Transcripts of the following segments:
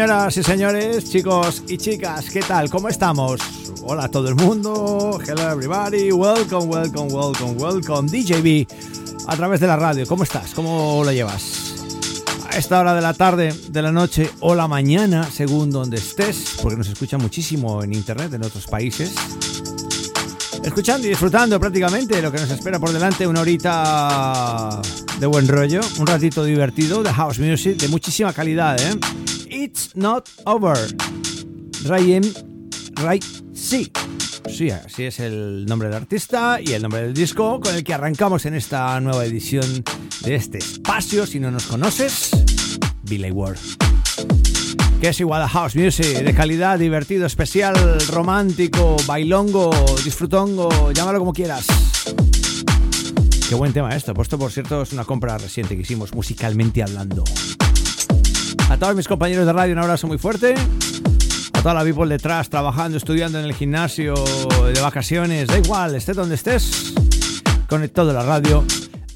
Señoras y señores, chicos y chicas, ¿qué tal? ¿Cómo estamos? Hola a todo el mundo, hello everybody, welcome, welcome, welcome, welcome, DJB a través de la radio. ¿Cómo estás? ¿Cómo lo llevas? A esta hora de la tarde, de la noche o la mañana, según donde estés, porque nos escucha muchísimo en internet en otros países. Escuchando y disfrutando prácticamente lo que nos espera por delante, una horita de buen rollo, un ratito divertido de house music de muchísima calidad, ¿eh? It's Not Over. Ryan Ray Sí. Sí, así es el nombre del artista y el nombre del disco con el que arrancamos en esta nueva edición de este espacio. Si no nos conoces, Billy Ward. Que es igual a house music, de calidad, divertido, especial, romántico, bailongo, disfrutongo, llámalo como quieras. Qué buen tema esto. Puesto por cierto es una compra reciente que hicimos musicalmente hablando. A todos mis compañeros de radio un abrazo muy fuerte. A toda la people detrás, trabajando, estudiando en el gimnasio, de vacaciones, da igual, estés donde estés. Conectado a la radio,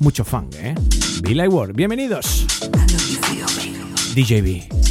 mucho funk, ¿eh? Billy Ward, bienvenidos. DJB.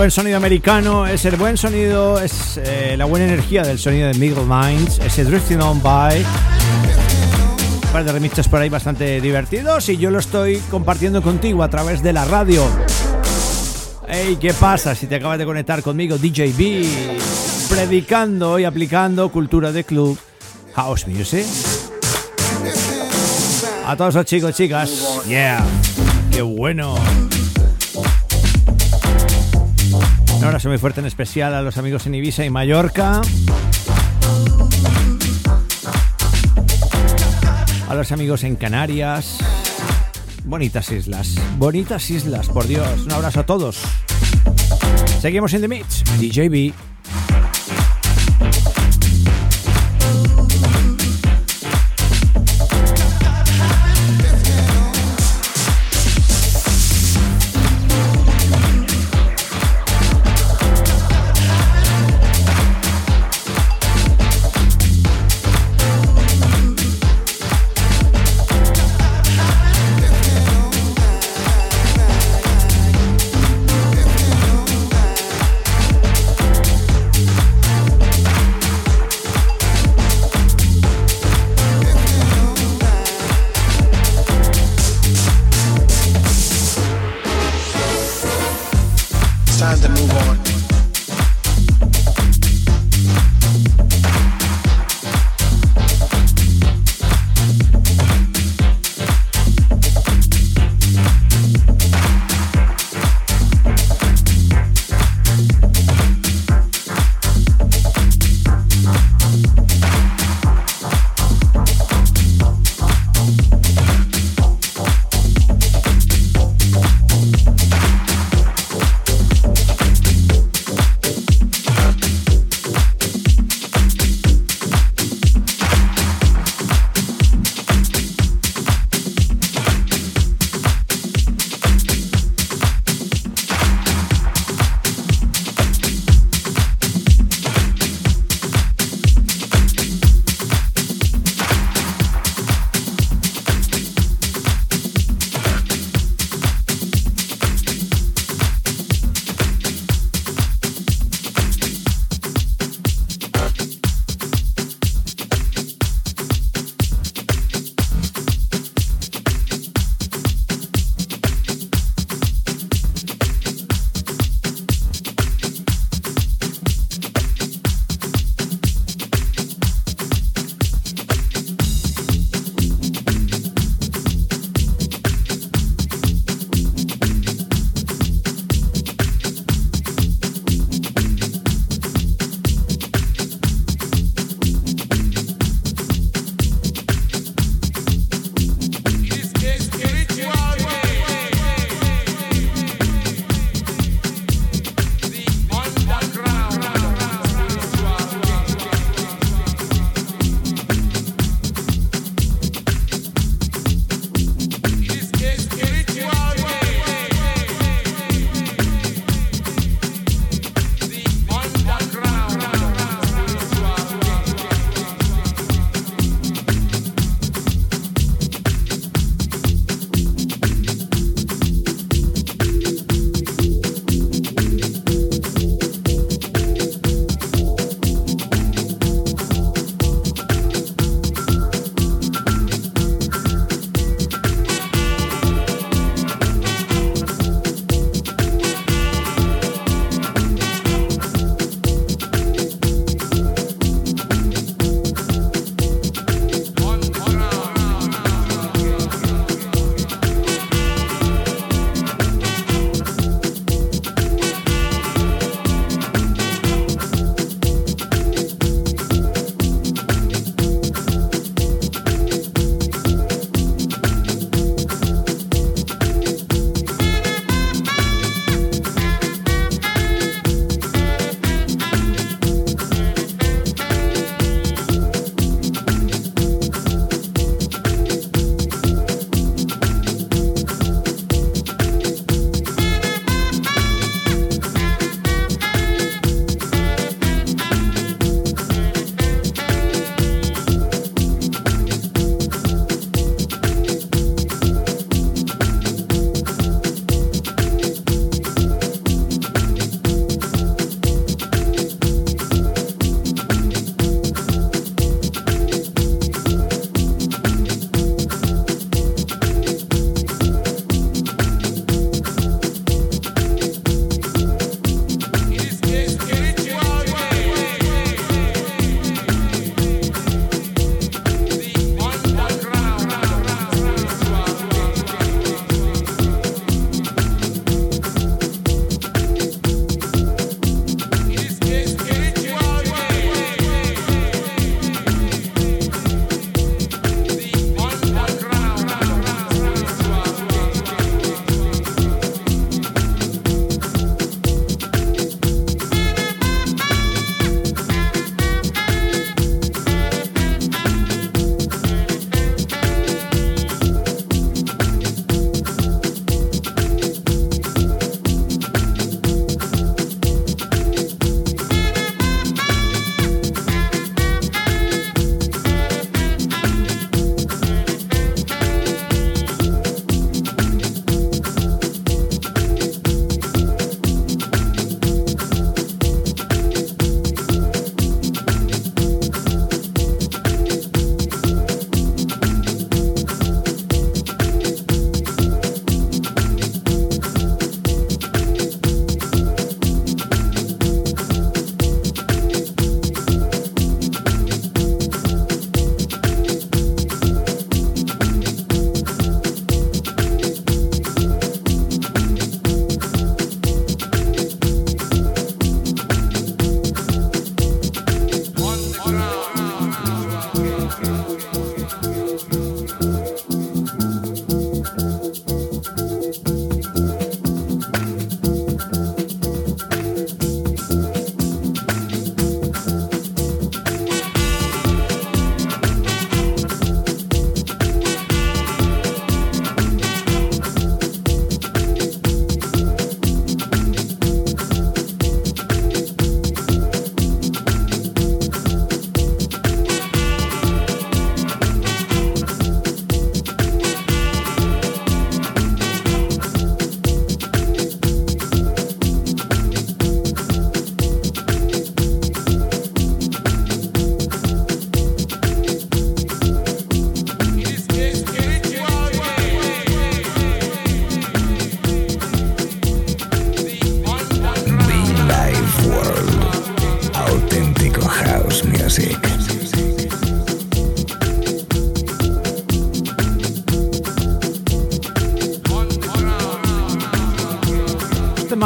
Buen sonido americano, es el buen sonido, es eh, la buena energía del sonido de Miguel Minds, ese Drifting On By. Un par de remixes por ahí bastante divertidos y yo lo estoy compartiendo contigo a través de la radio. Hey, ¿qué pasa si te acabas de conectar conmigo, DJB? Predicando y aplicando cultura de club, house music. A todos los chicos, chicas. Yeah, qué bueno. Abrazo muy fuerte en especial a los amigos en Ibiza y Mallorca. A los amigos en Canarias. Bonitas islas, bonitas islas, por Dios. Un abrazo a todos. Seguimos en The Mix, DJB.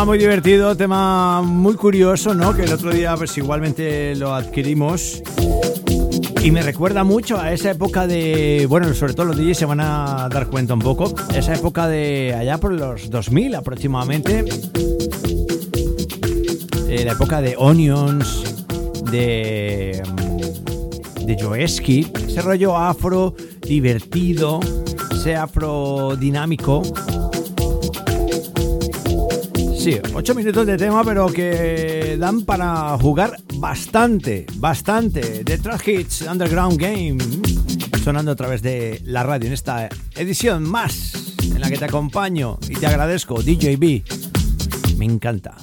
Muy divertido, tema muy curioso, ¿no? Que el otro día pues igualmente lo adquirimos. Y me recuerda mucho a esa época de, bueno, sobre todo los DJs se van a dar cuenta un poco, esa época de allá por los 2000 aproximadamente, eh, la época de Onions, de, de Joeski, ese rollo afro divertido, ese afro dinámico Sí, ocho minutos de tema, pero que dan para jugar bastante, bastante. The Trash Hits Underground Game, sonando a través de la radio en esta edición más en la que te acompaño y te agradezco, DJB. Me encanta.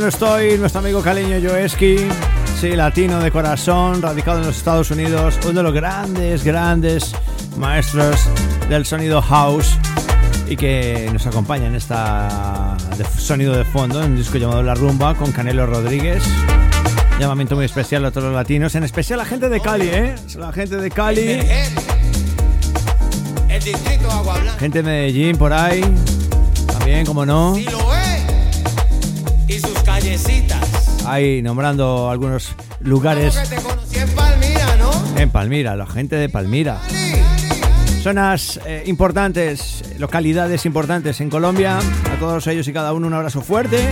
No estoy, nuestro amigo caleño Joeski, sí, latino de corazón, radicado en los Estados Unidos, uno de los grandes, grandes maestros del sonido house y que nos acompaña en esta sonido de fondo, en un disco llamado La Rumba con Canelo Rodríguez. Llamamiento muy especial a todos los latinos, en especial a la gente de Cali, ¿eh? La gente de Cali. Gente de Medellín por ahí. También, como no. Ahí nombrando algunos lugares. en Palmira, ¿no? En Palmira, la gente de Palmira. Zonas eh, importantes, localidades importantes en Colombia. A todos ellos y cada uno un abrazo fuerte.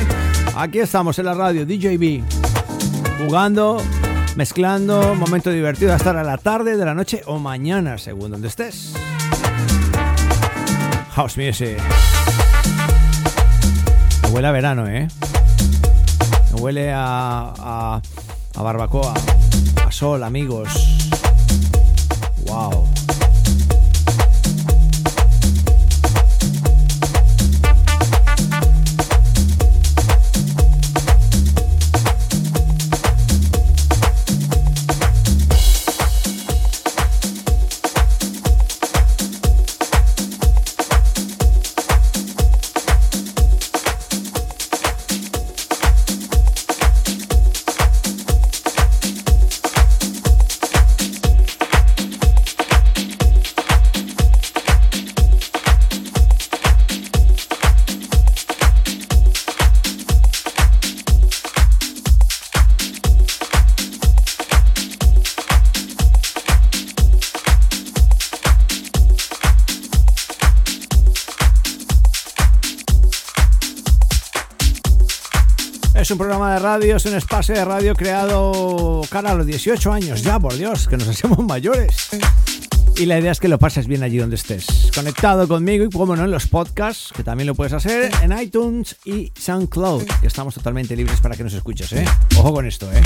Aquí estamos en la radio DJB. Jugando, mezclando, momento divertido hasta a la tarde, de la noche o mañana, según donde estés. House Music. Huele a verano, ¿eh? Huele a, a, barbacoa, a sol, amigos. Wow. Es un programa de radio, es un espacio de radio creado cara a los 18 años ya, por Dios, que nos hacemos mayores. Y la idea es que lo pases bien allí donde estés. Conectado conmigo y, como no, en los podcasts, que también lo puedes hacer en iTunes y SoundCloud, que estamos totalmente libres para que nos escuches, ¿eh? Ojo con esto, ¿eh?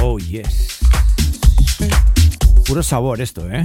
Oh, yes. Puro sabor esto, ¿eh?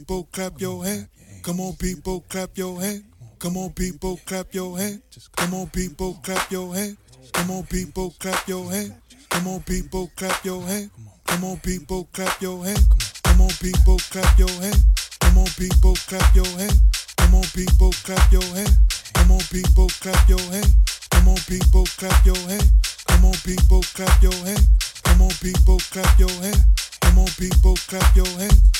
People, clap your hands. Come on, people, clap your hands. Come on, people, clap your hands. Come on, people, clap your hands. Come on, people, clap your hands. Come on, people, clap your hands. Come on, people, clap your hands. Come on, people, clap your hands. Come on, people, clap your hands. Come on, people, clap your hands. Come on, people, clap your hands. Come on, people, clap your hands. Come on, people, clap your hands. Come on, people, clap your hands. Come on, people, clap your hands.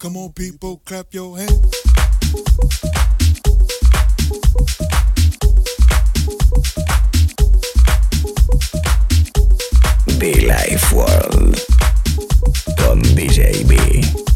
Come on, people, clap your hands. Be Life World con DJB.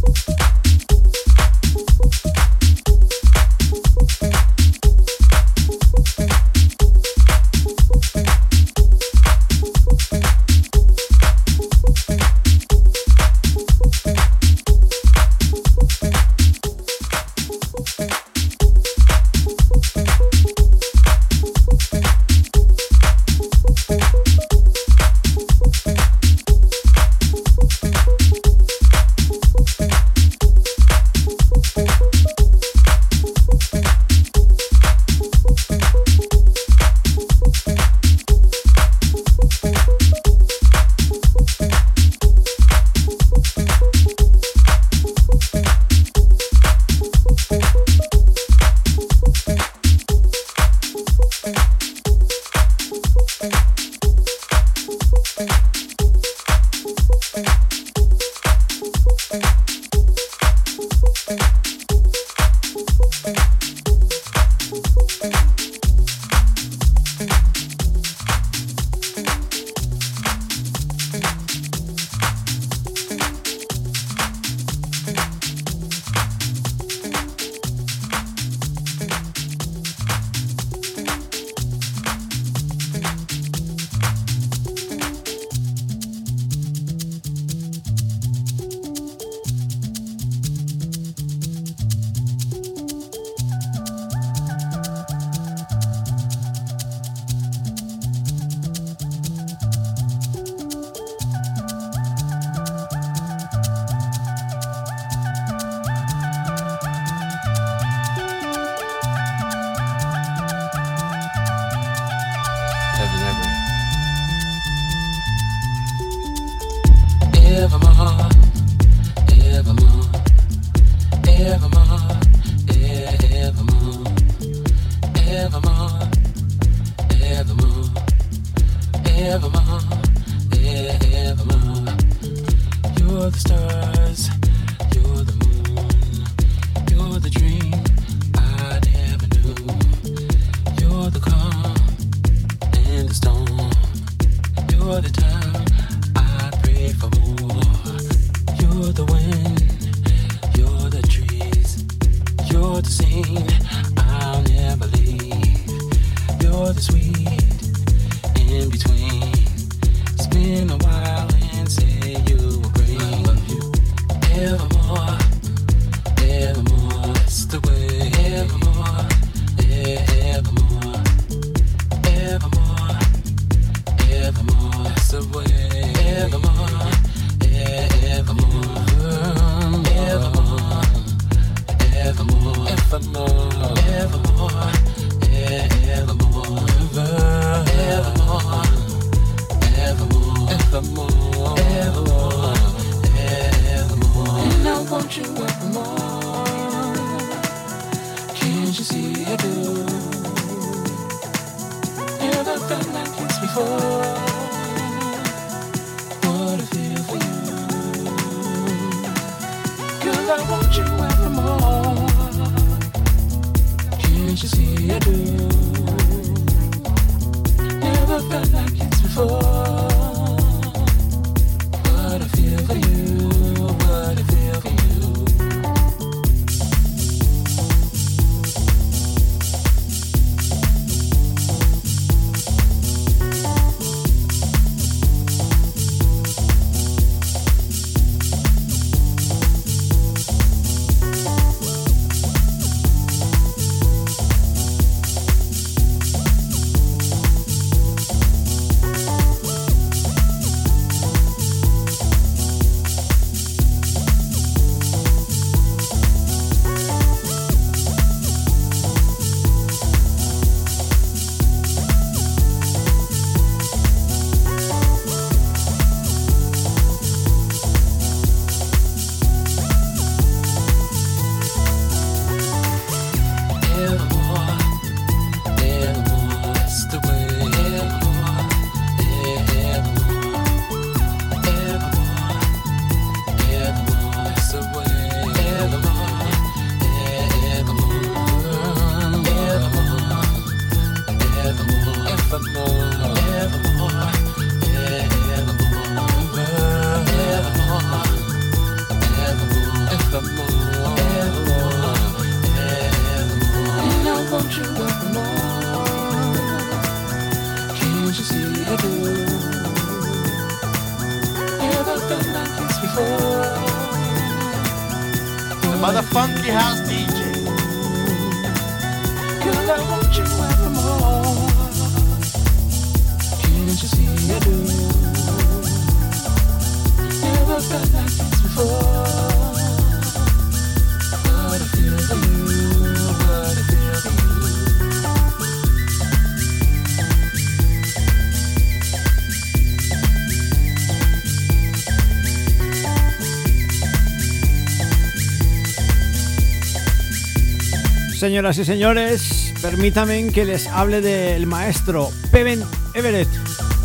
Señoras y señores, permítanme que les hable del maestro Peven Everett.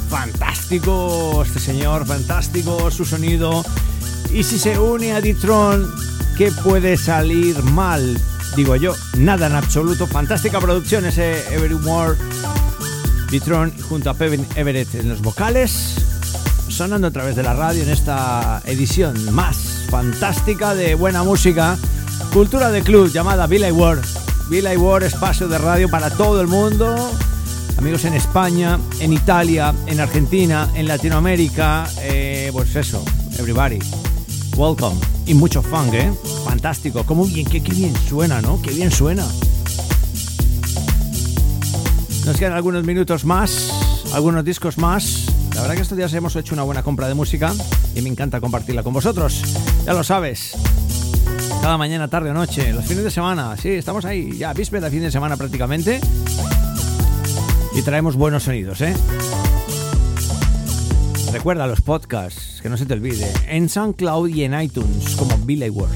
Fantástico este señor, fantástico su sonido. Y si se une a Ditron, ¿qué puede salir mal? Digo yo, nada en absoluto. Fantástica producción ese Evermore. Ditron junto a Peven Everett en los vocales, sonando a través de la radio en esta edición más fantástica de buena música, cultura de club llamada Billy Ward. Billy Ward, espacio de radio para todo el mundo. Amigos en España, en Italia, en Argentina, en Latinoamérica. Eh, pues eso, everybody. Welcome. Y mucho funk, ¿eh? Fantástico. Cómo bien, qué, qué bien suena, ¿no? Qué bien suena. Nos quedan algunos minutos más, algunos discos más. La verdad que estos días hemos hecho una buena compra de música y me encanta compartirla con vosotros. Ya lo sabes, cada mañana, tarde o noche, los fines de semana. Sí, estamos ahí, ya víspera de fin de semana prácticamente. Y traemos buenos sonidos, ¿eh? Recuerda los podcasts, que no se te olvide, en SoundCloud y en iTunes como Billy World.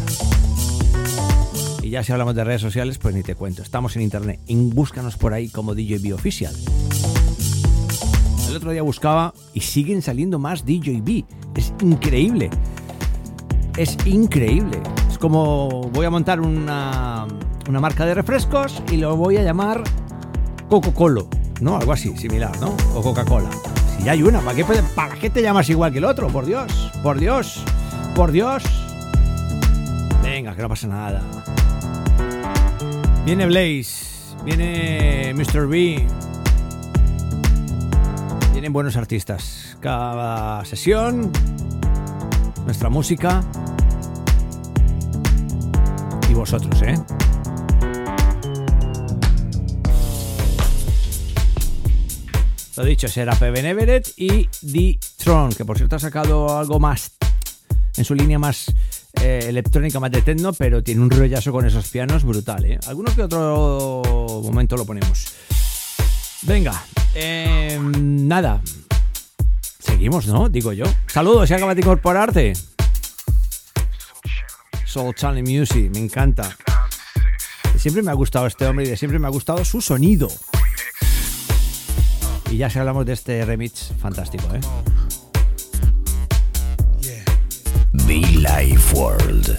Y ya si hablamos de redes sociales, pues ni te cuento. Estamos en internet. búscanos por ahí como DJB Oficial. El otro día buscaba y siguen saliendo más DJB. Es increíble. Es increíble. Como voy a montar una, una marca de refrescos y lo voy a llamar Coca-Cola. ¿No? Algo así, similar, ¿no? O Coca-Cola. Si ya hay una, ¿para qué, ¿para qué te llamas igual que el otro? Por Dios, por Dios, por Dios. Venga, que no pasa nada. Viene Blaze, viene Mr. B. Vienen buenos artistas. Cada sesión, nuestra música. Y vosotros, ¿eh? Lo dicho, será Peven Everett y D-Tron, que por cierto ha sacado algo más en su línea más eh, electrónica, más de techno, pero tiene un rollazo con esos pianos brutal, ¿eh? Algunos que otro momento lo ponemos. Venga, em, nada. Seguimos, ¿no? Digo yo. Saludos, si acabas de incorporarte. Soul Channel Music, me encanta. Siempre me ha gustado este hombre y siempre me ha gustado su sonido. Y ya si hablamos de este remix fantástico, ¿eh? The Life World.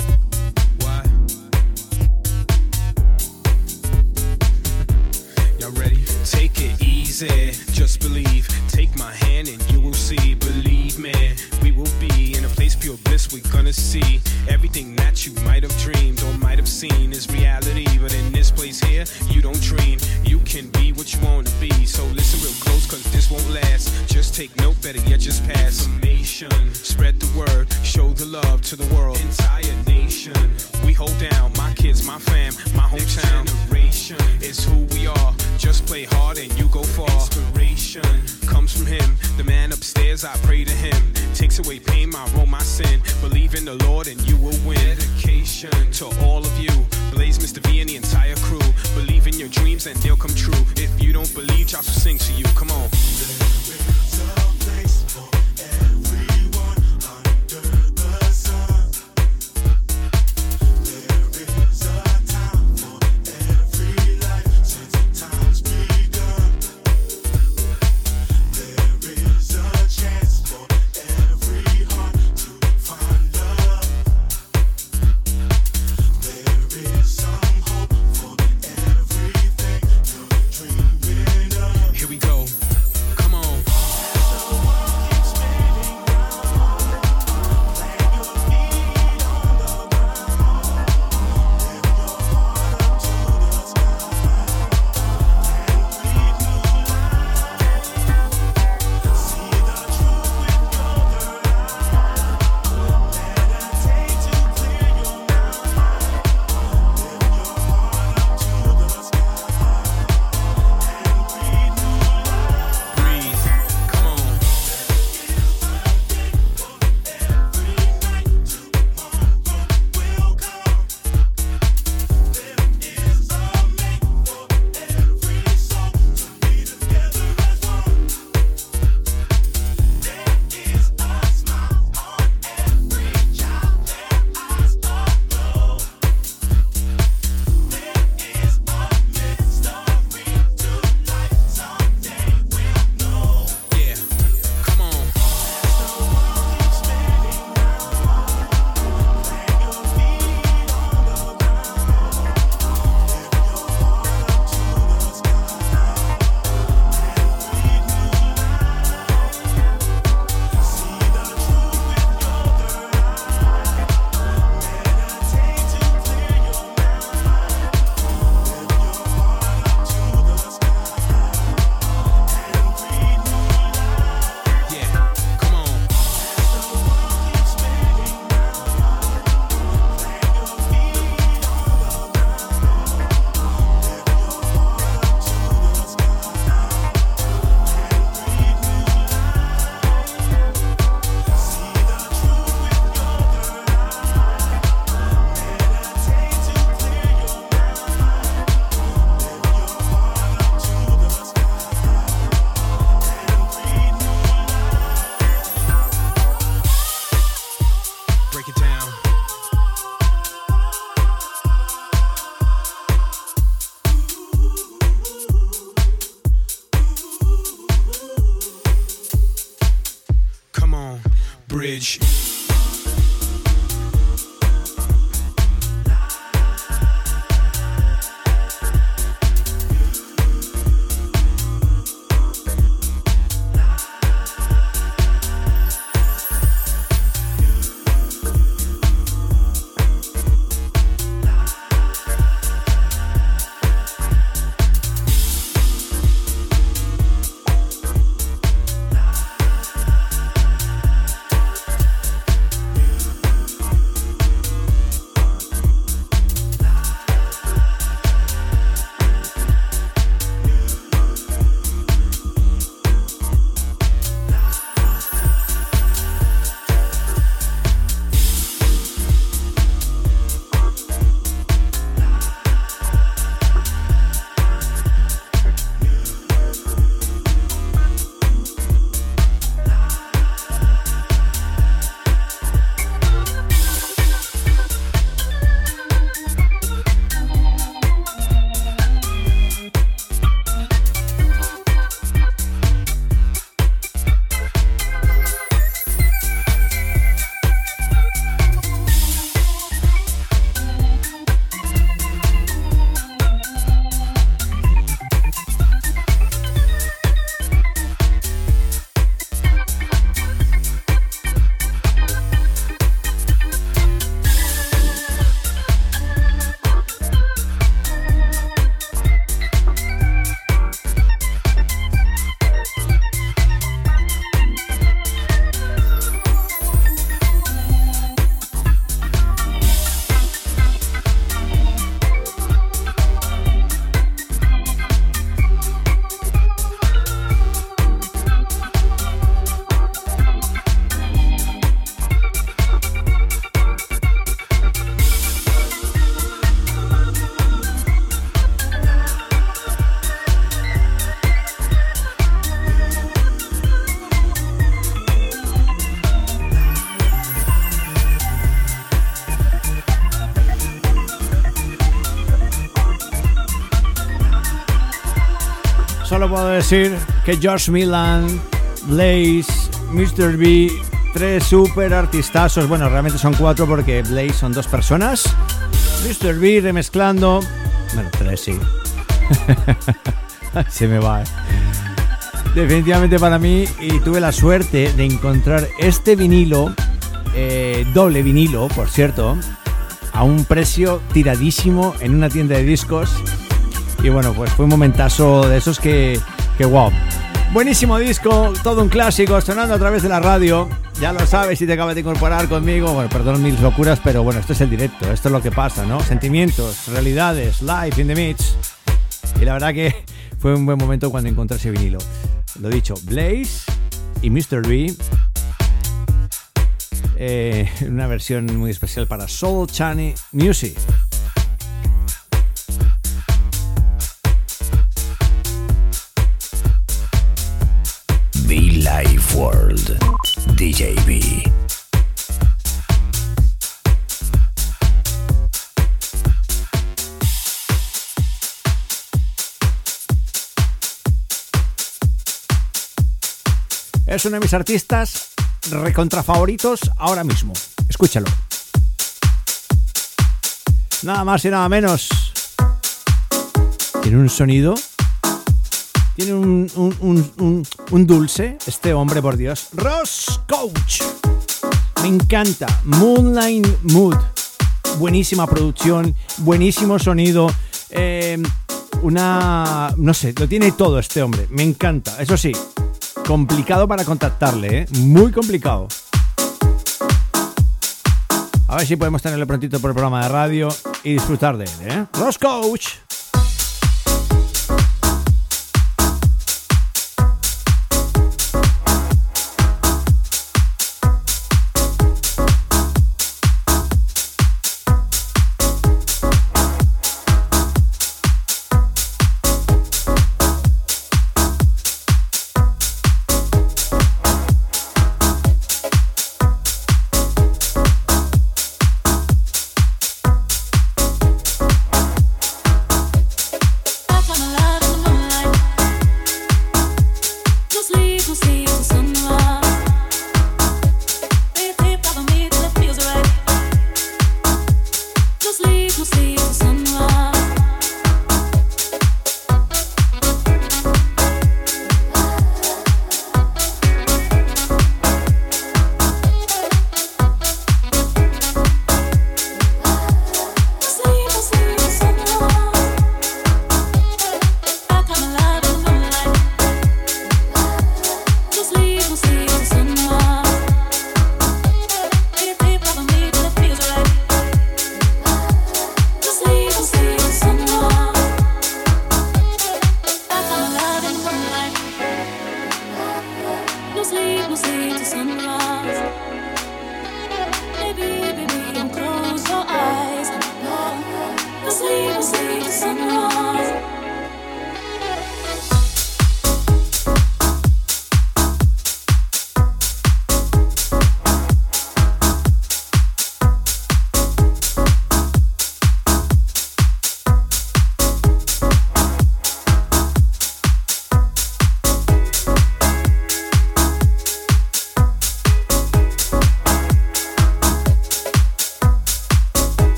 Take it easy, just believe. Take my hand and you will see. Believe me, we will be in a place pure bliss. We're gonna see everything that you might have dreamed or might have seen is reality. But in this place here, you don't dream. You can be what you want to be. So listen real close, cause this won't last. Just take note, better yet, just pass. Information, spread the word, show the love to the world. Entire nation, we hold down my kids, my fam, my hometown. Next Generation is who we are. Just play hard and you go far. Inspiration comes from him, the man upstairs. I pray to him. Takes away pain, my wrong, my sin. Believe in the Lord and you will win. Dedication to all of you. Blaze, Mr. V, and the entire crew. Believe in your dreams and they'll come true. If you don't believe, Josh will sing to you. Come on. Puedo decir que George Milan, Blaze, Mr. B, tres super artistazos. Bueno, realmente son cuatro porque Blaze son dos personas. Mr. B remezclando. Bueno, tres sí. Se me va. Eh. Definitivamente para mí, y tuve la suerte de encontrar este vinilo, eh, doble vinilo, por cierto, a un precio tiradísimo en una tienda de discos y bueno, pues fue un momentazo de esos que, que wow. Buenísimo disco, todo un clásico, sonando a través de la radio. Ya lo sabes si te acabas de incorporar conmigo. Bueno, perdón mis locuras, pero bueno, esto es el directo, esto es lo que pasa, ¿no? Sentimientos, realidades, live in the mix. Y la verdad que fue un buen momento cuando encontré ese vinilo. Lo dicho, Blaze y Mr. B. Eh, una versión muy especial para Soul Chani Music. DJB. Es uno de mis artistas recontra favoritos ahora mismo. Escúchalo. Nada más y nada menos. Tiene un sonido tiene un, dulce, este hombre, por Dios. Ross Coach. Me encanta. Moonlight Mood. Buenísima producción, buenísimo sonido. Eh, una. No sé, lo tiene todo este hombre. Me encanta. Eso sí, complicado para contactarle, ¿eh? Muy complicado. A ver si podemos tenerlo prontito por el programa de radio y disfrutar de él, ¿eh? Ross Coach. see the sunrise.